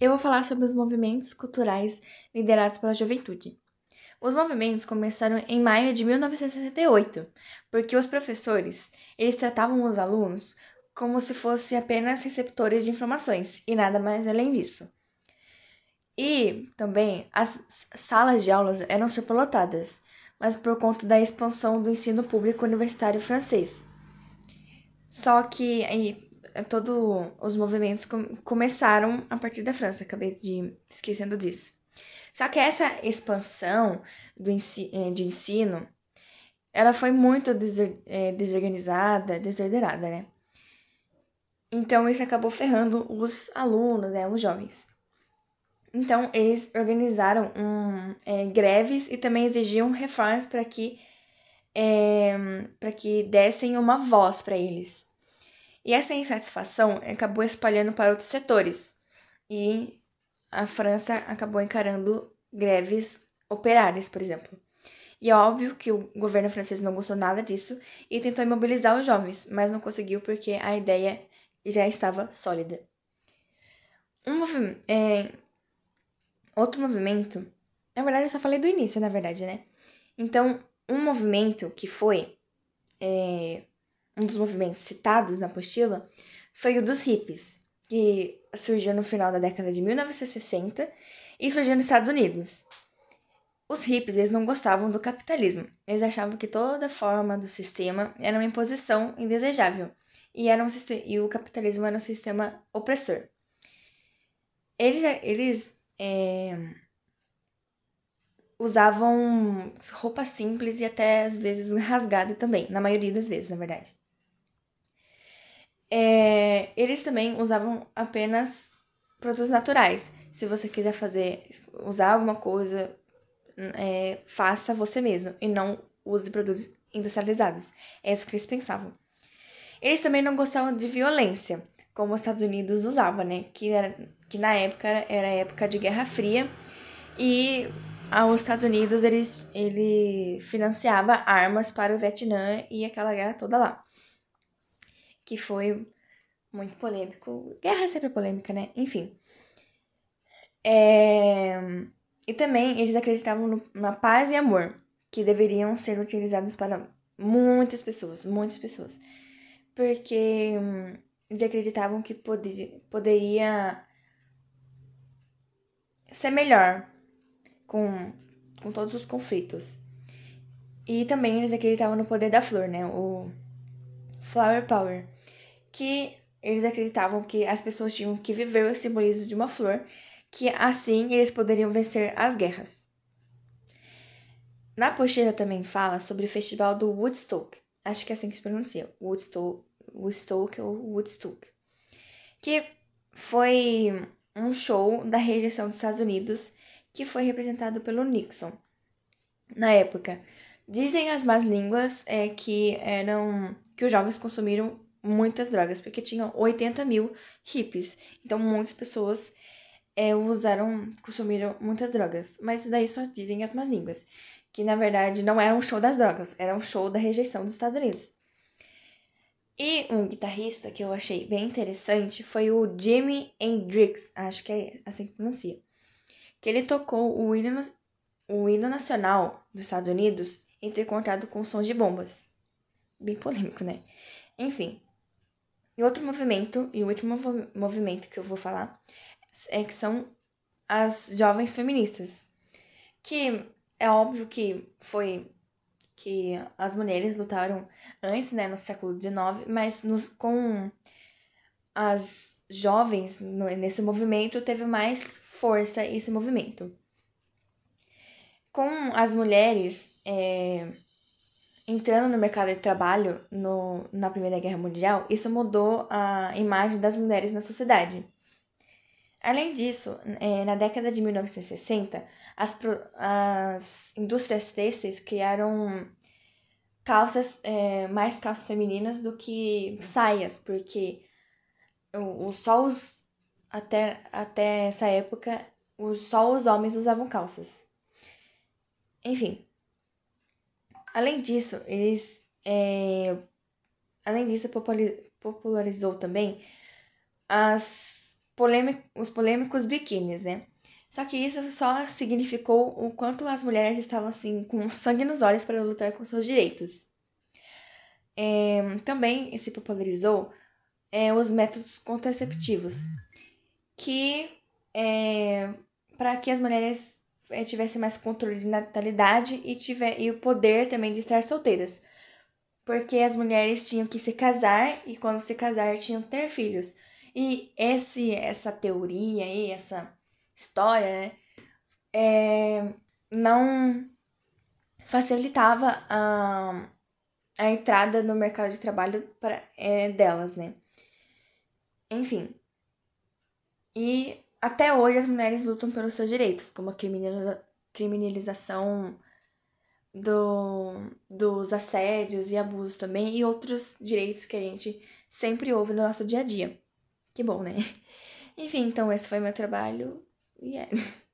eu vou falar sobre os movimentos culturais liderados pela juventude. Os movimentos começaram em maio de 1968, porque os professores, eles tratavam os alunos como se fossem apenas receptores de informações e nada mais além disso. E também as salas de aulas eram superlotadas, mas por conta da expansão do ensino público universitário francês. Só que aí todos os movimentos com, começaram a partir da França, acabei de esquecendo disso. Só que essa expansão do eh, de ensino, ela foi muito eh, desorganizada, desordenada, né? Então isso acabou ferrando os alunos, né, os jovens. Então eles organizaram um, é, greves e também exigiam reformas para que é, para que dessem uma voz para eles. E essa insatisfação acabou espalhando para outros setores. E a França acabou encarando greves operárias, por exemplo. E é óbvio que o governo francês não gostou nada disso e tentou imobilizar os jovens, mas não conseguiu porque a ideia já estava sólida. Um movimento, é, outro movimento, na verdade eu só falei do início, na verdade, né? Então, um movimento que foi é, um dos movimentos citados na apostila foi o dos hippies, que surgiu no final da década de 1960 e surgiu nos Estados Unidos. Os hippies eles não gostavam do capitalismo. Eles achavam que toda forma do sistema era uma imposição indesejável e, era um, e o capitalismo era um sistema opressor. Eles, eles é, usavam roupa simples e até às vezes rasgada também, na maioria das vezes, na verdade. É, eles também usavam apenas produtos naturais. Se você quiser fazer, usar alguma coisa, é, faça você mesmo e não use produtos industrializados. É isso que eles pensavam. Eles também não gostavam de violência, como os Estados Unidos usava, né? Que, era, que na época era época de Guerra Fria e os Estados Unidos eles, ele financiava armas para o Vietnã e aquela guerra toda lá que foi muito polêmico. Guerra é sempre polêmica, né? Enfim. É... E também eles acreditavam no, na paz e amor, que deveriam ser utilizados para muitas pessoas, muitas pessoas. Porque hum, eles acreditavam que poder, poderia ser melhor com, com todos os conflitos. E também eles acreditavam no poder da flor, né? O Flower Power que eles acreditavam que as pessoas tinham que viver o simbolismo de uma flor, que assim eles poderiam vencer as guerras. Na apostila também fala sobre o festival do Woodstock, acho que é assim que se pronuncia, Woodstock, Woodstock ou Woodstock, que foi um show da rejeição dos Estados Unidos que foi representado pelo Nixon. Na época, dizem as más línguas é, que eram que os jovens consumiram muitas drogas, porque tinham 80 mil hippies. Então, muitas pessoas é, usaram, consumiram muitas drogas. Mas isso daí só dizem as más línguas. Que na verdade não era um show das drogas, era um show da rejeição dos Estados Unidos. E um guitarrista que eu achei bem interessante foi o Jimi Hendrix, acho que é assim que pronuncia. Que ele tocou o hino, o hino nacional dos Estados Unidos entrecortado com sons de bombas. Bem polêmico, né? Enfim, e outro movimento, e o último movimento que eu vou falar, é que são as jovens feministas. Que é óbvio que foi que as mulheres lutaram antes, né, no século XIX, mas nos, com as jovens nesse movimento teve mais força esse movimento. Com as mulheres é, entrando no mercado de trabalho no, na Primeira Guerra Mundial, isso mudou a imagem das mulheres na sociedade. Além disso, é, na década de 1960, as, as indústrias têxteis criaram calças, é, mais calças femininas do que saias, porque o, o, só os, até, até essa época, só os homens usavam calças. Enfim, Além disso, eles. É, além disso, popularizou também as os polêmicos biquínis, né? Só que isso só significou o quanto as mulheres estavam assim com sangue nos olhos para lutar com seus direitos. É, também se popularizou é, os métodos contraceptivos, que é, para que as mulheres tivessem mais controle de natalidade e, tiver, e o poder também de estar solteiras. Porque as mulheres tinham que se casar e quando se casar tinham que ter filhos. E esse, essa teoria aí, essa história, né, é, não facilitava a, a entrada no mercado de trabalho para, é, delas, né? Enfim. E até hoje as mulheres lutam pelos seus direitos, como a criminalização do, dos assédios e abusos também, e outros direitos que a gente sempre ouve no nosso dia a dia. Que bom, né? Enfim, então esse foi meu trabalho e é.